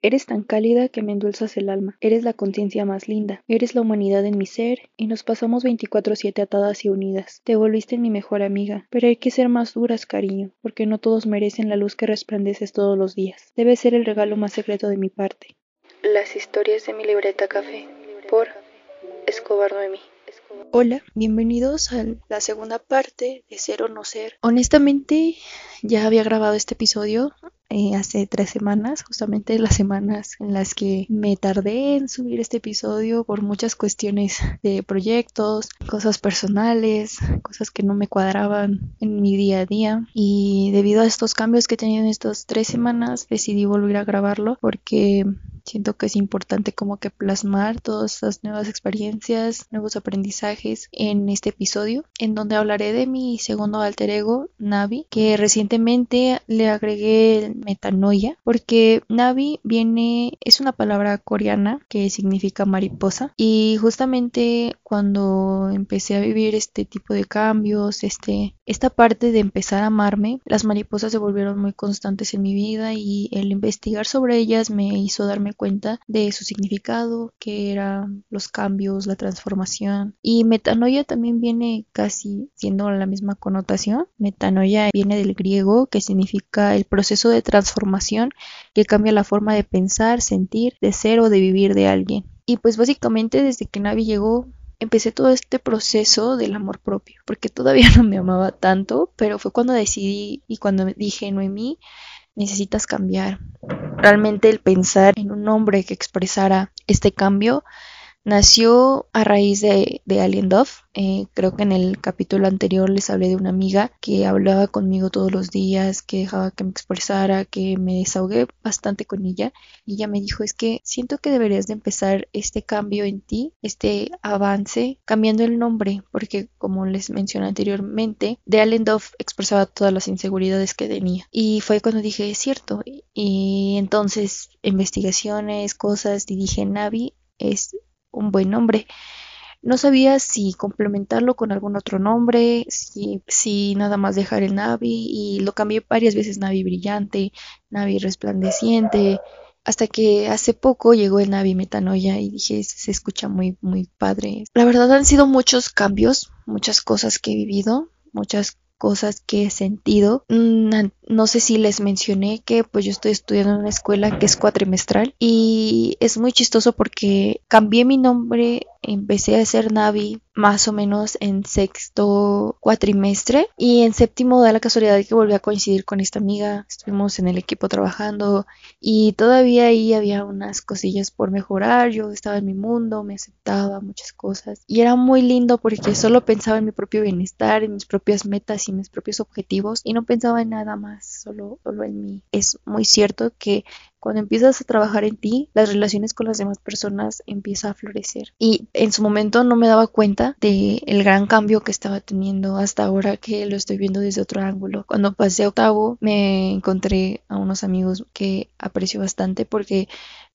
Eres tan cálida que me endulzas el alma, eres la conciencia más linda, eres la humanidad en mi ser y nos pasamos 24/7 atadas y unidas. Te volviste mi mejor amiga, pero hay que ser más duras, cariño, porque no todos merecen la luz que resplandeces todos los días. Debe ser el regalo más secreto de mi parte. Las historias de mi libreta café por Escobar Noemí. Hola, bienvenidos a la segunda parte de Ser o No Ser. Honestamente, ya había grabado este episodio eh, hace tres semanas, justamente las semanas en las que me tardé en subir este episodio por muchas cuestiones de proyectos, cosas personales, cosas que no me cuadraban en mi día a día. Y debido a estos cambios que he tenido en estas tres semanas, decidí volver a grabarlo porque siento que es importante como que plasmar todas estas nuevas experiencias, nuevos aprendizajes en este episodio, en donde hablaré de mi segundo alter ego, Navi, que recientemente le agregué metanoia, porque Navi viene, es una palabra coreana que significa mariposa, y justamente cuando empecé a vivir este tipo de cambios, este, esta parte de empezar a amarme, las mariposas se volvieron muy constantes en mi vida y el investigar sobre ellas me hizo darme cuenta de su significado, que eran los cambios, la transformación. Y metanoia también viene casi siendo la misma connotación. Metanoia viene del griego que significa el proceso de transformación que cambia la forma de pensar, sentir, de ser o de vivir de alguien. Y pues básicamente desde que Navi llegó empecé todo este proceso del amor propio, porque todavía no me amaba tanto, pero fue cuando decidí y cuando dije, Noemí, necesitas cambiar. Realmente el pensar en un hombre que expresara este cambio nació a raíz de, de Alien Dove, eh, creo que en el capítulo anterior les hablé de una amiga que hablaba conmigo todos los días, que dejaba que me expresara, que me desahogué bastante con ella. Y ella me dijo es que siento que deberías de empezar este cambio en ti, este avance, cambiando el nombre, porque como les mencioné anteriormente, de Allendorf expresaba todas las inseguridades que tenía. Y fue cuando dije es cierto y entonces investigaciones, cosas y dije Navi es un buen nombre. No sabía si complementarlo con algún otro nombre, si, si nada más dejar el Navi y lo cambié varias veces Navi brillante, Navi resplandeciente, hasta que hace poco llegó el Navi Metanoia y dije, se escucha muy, muy padre. La verdad han sido muchos cambios, muchas cosas que he vivido, muchas cosas que he sentido. Mm, no sé si les mencioné que pues yo estoy estudiando en una escuela que es cuatrimestral y es muy chistoso porque cambié mi nombre, empecé a ser Navi más o menos en sexto cuatrimestre y en séptimo da la casualidad de que volví a coincidir con esta amiga, estuvimos en el equipo trabajando y todavía ahí había unas cosillas por mejorar, yo estaba en mi mundo, me aceptaba muchas cosas y era muy lindo porque solo pensaba en mi propio bienestar, en mis propias metas y mis propios objetivos y no pensaba en nada más, solo, solo en mí. Es muy cierto que cuando empiezas a trabajar en ti, las relaciones con las demás personas empiezan a florecer. Y en su momento no me daba cuenta de gran cambio que estaba teniendo hasta ahora que lo estoy viendo desde otro ángulo. Cuando pasé a octavo me encontré a unos amigos que aprecio bastante porque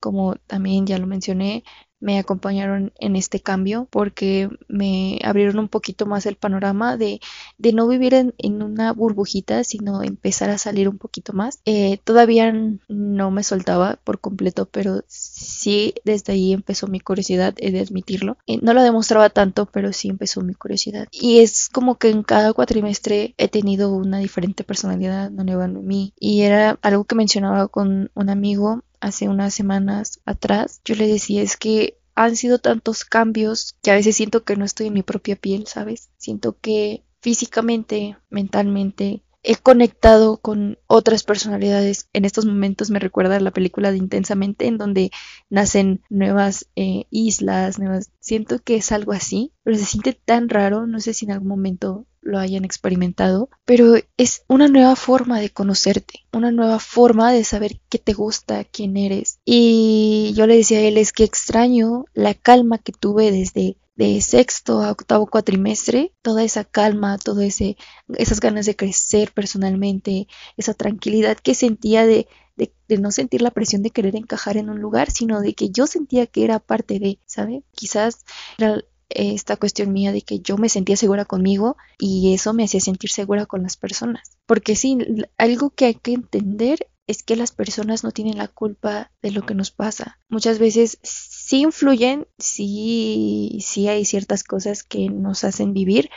como también ya lo mencioné, me acompañaron en este cambio porque me abrieron un poquito más el panorama de, de no vivir en, en, una burbujita, sino empezar a salir un poquito más. Eh, todavía no me soltaba por completo, pero sí desde ahí empezó mi curiosidad, he de admitirlo. Eh, no lo demostraba tanto, pero sí empezó mi curiosidad. Y es como que en cada cuatrimestre he tenido una diferente personalidad, nueva en mí. Y era algo que mencionaba con un amigo hace unas semanas atrás, yo le decía es que han sido tantos cambios que a veces siento que no estoy en mi propia piel, ¿sabes? Siento que físicamente, mentalmente, he conectado con otras personalidades. En estos momentos me recuerda la película de Intensamente, en donde nacen nuevas eh, islas, nuevas... Siento que es algo así, pero se siente tan raro, no sé si en algún momento lo hayan experimentado, pero es una nueva forma de conocerte, una nueva forma de saber qué te gusta, quién eres. Y yo le decía a él, es que extraño la calma que tuve desde de sexto a octavo cuatrimestre, toda esa calma, todo ese, esas ganas de crecer personalmente, esa tranquilidad que sentía de, de, de, no sentir la presión de querer encajar en un lugar, sino de que yo sentía que era parte de, ¿sabe? Quizás era esta cuestión mía de que yo me sentía segura conmigo y eso me hacía sentir segura con las personas. Porque sí, algo que hay que entender es que las personas no tienen la culpa de lo que nos pasa. Muchas veces sí influyen, sí, sí hay ciertas cosas que nos hacen vivir,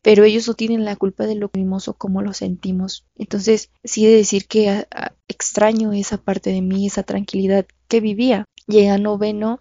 pero ellos no tienen la culpa de lo que vimos o cómo lo sentimos. Entonces, sí de decir que extraño esa parte de mí, esa tranquilidad que vivía. Llegué a noveno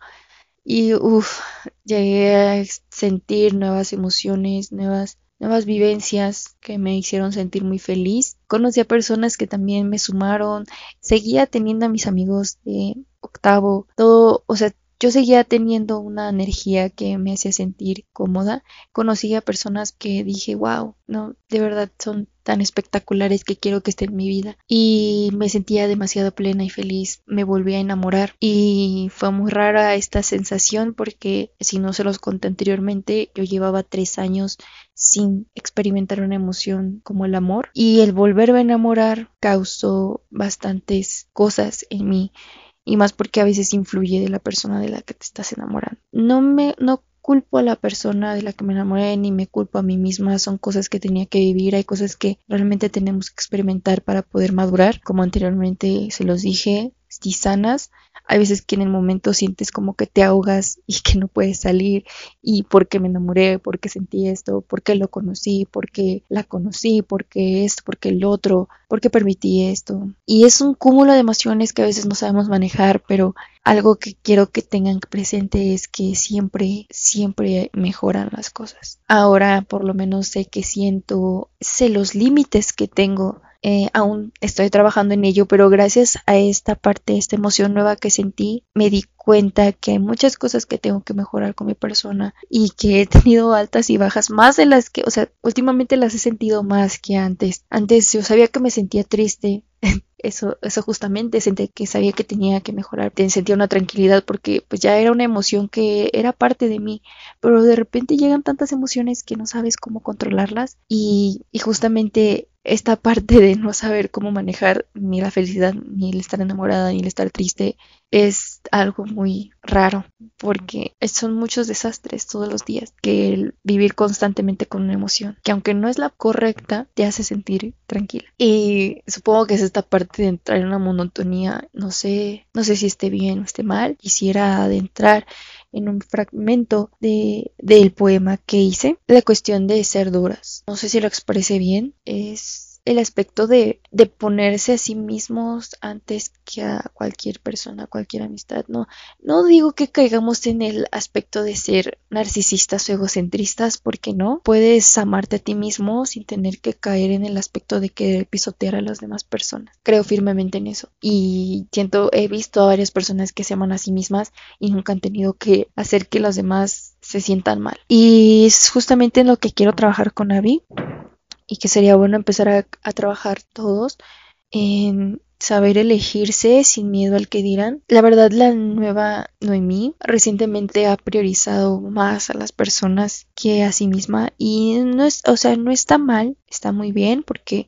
y uff, llegué a sentir nuevas emociones, nuevas, nuevas vivencias que me hicieron sentir muy feliz. Conocí a personas que también me sumaron, seguía teniendo a mis amigos de octavo, todo, o sea, yo seguía teniendo una energía que me hacía sentir cómoda. Conocí a personas que dije, wow, no, de verdad son tan espectaculares que quiero que estén en mi vida. Y me sentía demasiado plena y feliz. Me volví a enamorar. Y fue muy rara esta sensación porque, si no se los conté anteriormente, yo llevaba tres años sin experimentar una emoción como el amor. Y el volverme a enamorar causó bastantes cosas en mí y más porque a veces influye de la persona de la que te estás enamorando. No me no culpo a la persona de la que me enamoré ni me culpo a mí misma, son cosas que tenía que vivir, hay cosas que realmente tenemos que experimentar para poder madurar, como anteriormente se los dije, sanas. Hay veces que en el momento sientes como que te ahogas y que no puedes salir y por qué me enamoré, por qué sentí esto, por qué lo conocí, por qué la conocí, por qué esto, por qué el otro, por qué permití esto. Y es un cúmulo de emociones que a veces no sabemos manejar, pero algo que quiero que tengan presente es que siempre, siempre mejoran las cosas. Ahora por lo menos sé que siento, sé los límites que tengo eh, aún estoy trabajando en ello, pero gracias a esta parte, esta emoción nueva que sentí, me di cuenta que hay muchas cosas que tengo que mejorar con mi persona y que he tenido altas y bajas, más de las que, o sea, últimamente las he sentido más que antes. Antes yo sabía que me sentía triste, eso, eso justamente sentí que sabía que tenía que mejorar, sentía una tranquilidad porque pues ya era una emoción que era parte de mí, pero de repente llegan tantas emociones que no sabes cómo controlarlas y, y justamente esta parte de no saber cómo manejar ni la felicidad, ni el estar enamorada, ni el estar triste, es algo muy raro, porque son muchos desastres todos los días, que el vivir constantemente con una emoción, que aunque no es la correcta, te hace sentir tranquila. Y supongo que es esta parte de entrar en una monotonía, no sé, no sé si esté bien o esté mal, quisiera adentrar en un fragmento de, del poema que hice, la cuestión de ser duras. No sé si lo expresé bien, es el aspecto de, de, ponerse a sí mismos antes que a cualquier persona, cualquier amistad. No, no digo que caigamos en el aspecto de ser narcisistas o egocentristas, porque no. Puedes amarte a ti mismo sin tener que caer en el aspecto de querer pisotear a las demás personas. Creo firmemente en eso. Y siento, he visto a varias personas que se aman a sí mismas y nunca han tenido que hacer que los demás se sientan mal. Y es justamente en lo que quiero trabajar con Abby y que sería bueno empezar a, trabajar todos en saber elegirse sin miedo al que dirán. La verdad, la nueva Noemí recientemente ha priorizado más a las personas que a sí misma y no es, o sea, no está mal, está muy bien porque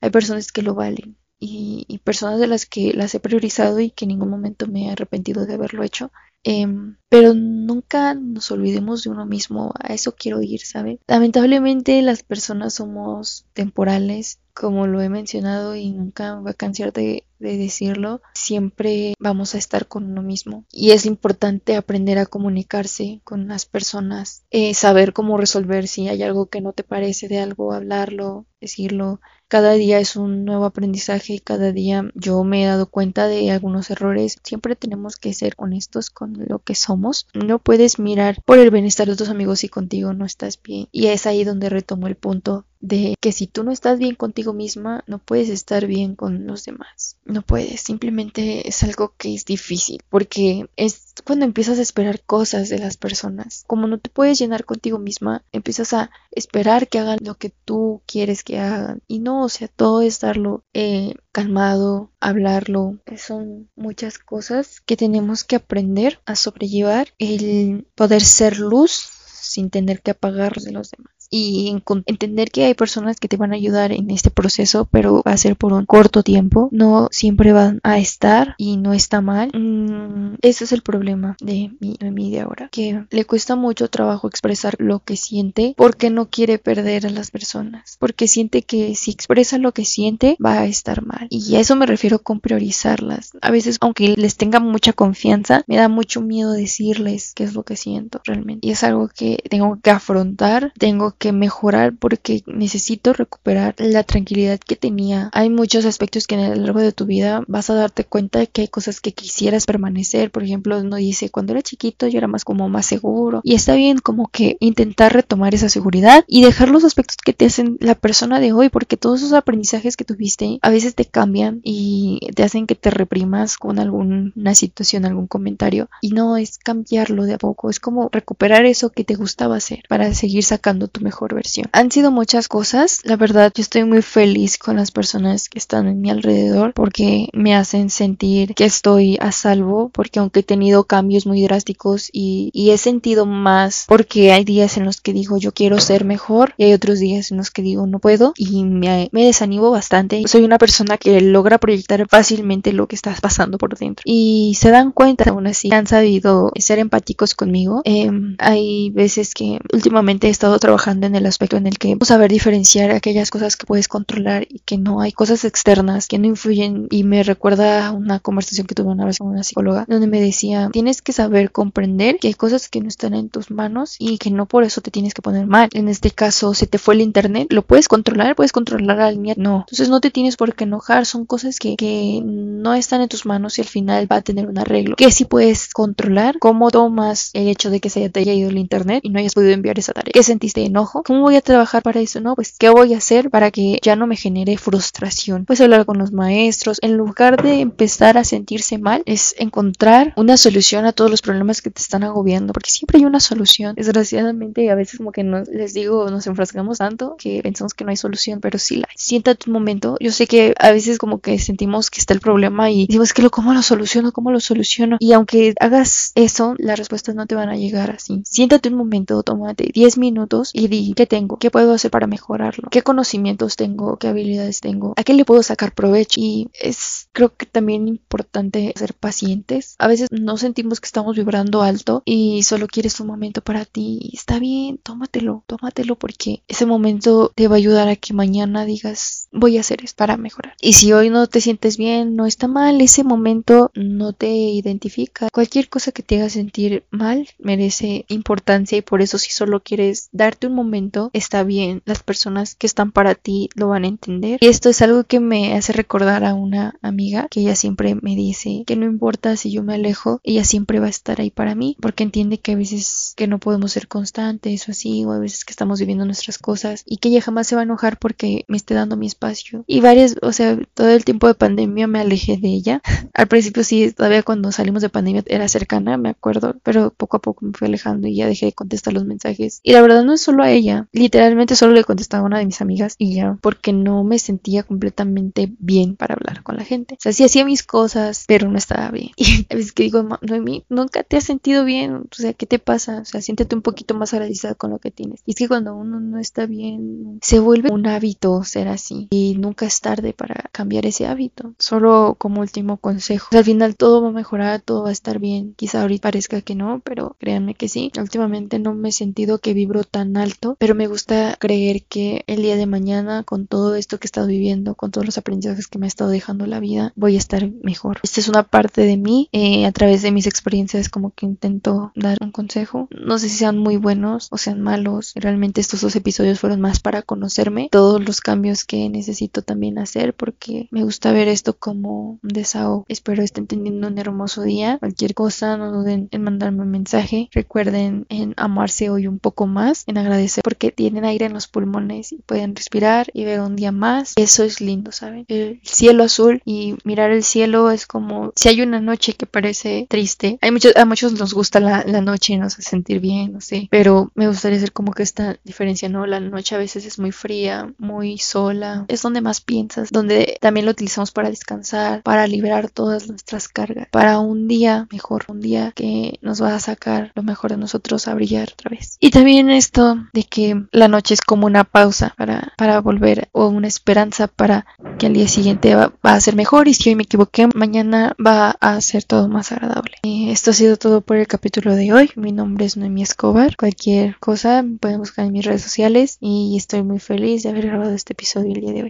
hay personas que lo valen y, y personas de las que las he priorizado y que en ningún momento me he arrepentido de haberlo hecho. Em, pero nunca nos olvidemos de uno mismo, a eso quiero ir, ¿sabe? Lamentablemente las personas somos temporales, como lo he mencionado y nunca me voy a cansar de, decirlo, siempre vamos a estar con uno mismo y es importante aprender a comunicarse con las personas, eh, saber cómo resolver si hay algo que no te parece de algo, hablarlo, decirlo, cada día es un nuevo aprendizaje y cada día yo me he dado cuenta de algunos errores. Siempre tenemos que ser honestos con lo que somos. No puedes mirar por el bienestar de tus amigos si contigo no estás bien. Y es ahí donde retomo el punto de que si tú no estás bien contigo misma, no puedes estar bien con los demás. No puedes, simplemente es algo que es difícil, porque es cuando empiezas a esperar cosas de las personas. Como no te puedes llenar contigo misma, empiezas a esperar que hagan lo que tú quieres que hagan. Y no, o sea, todo es darlo eh, calmado, hablarlo. Son muchas cosas que tenemos que aprender a sobrellevar. El poder ser luz sin tener que apagar de los demás. Y entender que hay personas que te van a ayudar en este proceso, pero va a ser por un corto tiempo, no siempre van a estar y no está mal. Mm, ese es el problema de mi, de de ahora, que le cuesta mucho trabajo expresar lo que siente porque no quiere perder a las personas, porque siente que si expresa lo que siente va a estar mal. Y a eso me refiero con priorizarlas. A veces, aunque les tenga mucha confianza, me da mucho miedo decirles qué es lo que siento realmente. Y es algo que tengo que afrontar, tengo que mejorar porque necesito recuperar la tranquilidad que tenía. Hay muchos aspectos que en el largo de tu vida vas a darte cuenta de que hay cosas que quisieras permanecer. Por ejemplo, uno dice, cuando era chiquito yo era más como más seguro. Y está bien como que intentar retomar esa seguridad y dejar los aspectos que te hacen la persona de hoy, porque todos esos aprendizajes que tuviste a veces te cambian y te hacen que te reprimas con alguna situación, algún comentario. Y no es cambiarlo de a poco, es como recuperar eso que te gustaba hacer para seguir sacando tu mejor versión. Han sido muchas cosas, la verdad yo estoy muy feliz con las personas que están en mi alrededor porque me hacen sentir que estoy a salvo, porque aunque he tenido cambios muy drásticos y, he sentido más, porque hay días en los que digo yo quiero ser mejor y hay otros días en los que digo no puedo y me, me desanimo bastante. Soy una persona que logra proyectar fácilmente lo que está pasando por dentro y se dan cuenta aún así han sabido ser empáticos conmigo. Em, hay veces que últimamente he estado trabajando en el aspecto en el que pues, saber diferenciar aquellas cosas que puedes controlar y que no hay cosas externas que no influyen y me recuerda una conversación que tuve una vez con una psicóloga donde me decía tienes que saber comprender que hay cosas que no están en tus manos y que no por eso te tienes que poner mal. En este caso, se te fue el internet, ¿lo puedes controlar? ¿Puedes controlar a alguien? No. Entonces no te tienes por qué enojar, son cosas que, que no están en tus manos y al final va a tener un arreglo. Que si puedes controlar, cómo tomas el hecho de que se haya ido el internet y no hayas podido enviar esa tarea. ¿Qué sentiste enojo? ¿Cómo voy a trabajar para eso? No, pues ¿qué voy a hacer para que ya no me genere frustración? Pues hablar con los maestros, en lugar de empezar a sentirse mal, es encontrar una solución a todos los problemas que te están agobiando, porque siempre hay una solución. Desgraciadamente, a veces como que no les digo, nos enfrascamos tanto que pensamos que no hay solución, pero sí la hay. Siéntate un momento. Yo sé que a veces como que sentimos que está el problema y decimos que lo cómo lo soluciono, cómo lo soluciono. Y aunque hagas eso, las respuestas no te van a llegar así. Siéntate un momento, tómate 10 minutos y di qué tengo, qué puedo hacer para mejorarlo, qué conocimientos tengo, qué habilidades tengo, a qué le puedo sacar provecho. Y es creo que también importante ser pacientes. A veces no sentimos que estamos vibrando alto y solo quieres un momento para ti. Y está bien, tómatelo, tómatelo porque ese momento te va a ayudar a que mañana digas voy a hacer esto para mejorar. Y si hoy no te sientes bien, no está mal, ese momento no te identifica. Cualquier cosa que te haga sentir mal merece importancia y por eso si solo quieres darte un momento, está bien. Las personas que están para ti lo van a entender. Y esto es algo que me hace recordar a una amiga que ella siempre me dice que no importa si yo me alejo, ella siempre va a estar ahí para mí porque entiende que a veces que no podemos ser constantes o así, o a veces que estamos viviendo nuestras cosas y que ella jamás se va a enojar porque me esté dando mi espacio. Y varias, o sea, todo el tiempo de pandemia me alejé de ella. Al principio sí, todavía cuando salimos de pandemia era cercana, me acuerdo, pero poco a poco me fui alejando y ya dejé de contestar los mensajes. Y la verdad no es solo a ella, literalmente solo le contestaba a una de mis amigas y ya, porque no me sentía completamente bien para hablar con la gente. O sea, sí hacía mis cosas, pero no estaba bien. Y a veces que digo, Noemi, nunca te has sentido bien, o sea, ¿qué te pasa? O sea, siéntete un poquito más agradecida con lo que tienes. Y es que cuando uno no está bien, se vuelve un hábito ser así y nunca es tarde para cambiar ese hábito. Solo como último consejo, al final todo va a mejorar, todo va a estar bien. Quizá ahorita parezca que no, pero créanme que sí. Últimamente no me he sentido que vibro tan alto, pero me gusta creer que el día de mañana, con todo esto que he estado viviendo, con todos los aprendizajes que me ha estado dejando la vida, voy a estar mejor. Esta es una parte de mí, eh, a través de mis experiencias, como que intento dar un consejo. No sé si sean muy buenos o sean malos. Realmente estos dos episodios fueron más para conocerme, todos los cambios que necesito también hacer, porque me gusta ver esto como un desahogo. Espero estén teniendo un hermoso día. Cualquier cosa, no duden en mandarme un mensaje. Recuerden en amarse hoy un poco más, en agradecer porque tienen aire en los pulmones y pueden respirar y ver un día más. Eso es lindo, ¿saben? El cielo azul y mirar el cielo es como si hay una noche que parece triste. Hay muchos, a muchos nos gusta la, la noche y nos hace sentir bien, no sé. Pero me gustaría hacer como que esta diferencia, ¿no? La noche a veces es muy fría, muy sola. Es donde más piensas, donde también lo utilizamos para descansar, para liberar todas nuestras cargas, para un día mejor, un día que nos va a sacar lo mejor de nosotros a brillar otra vez. Y también esto de que la noche es como una pausa para, para volver o una esperanza para que al día siguiente va, a ser mejor y si hoy me equivoqué, mañana va a ser todo más agradable. Y esto ha sido todo por el capítulo de hoy. Mi nombre es Noemi Escobar. Cualquier cosa pueden buscar en mis redes sociales y estoy muy feliz de haber grabado este episodio el día de hoy.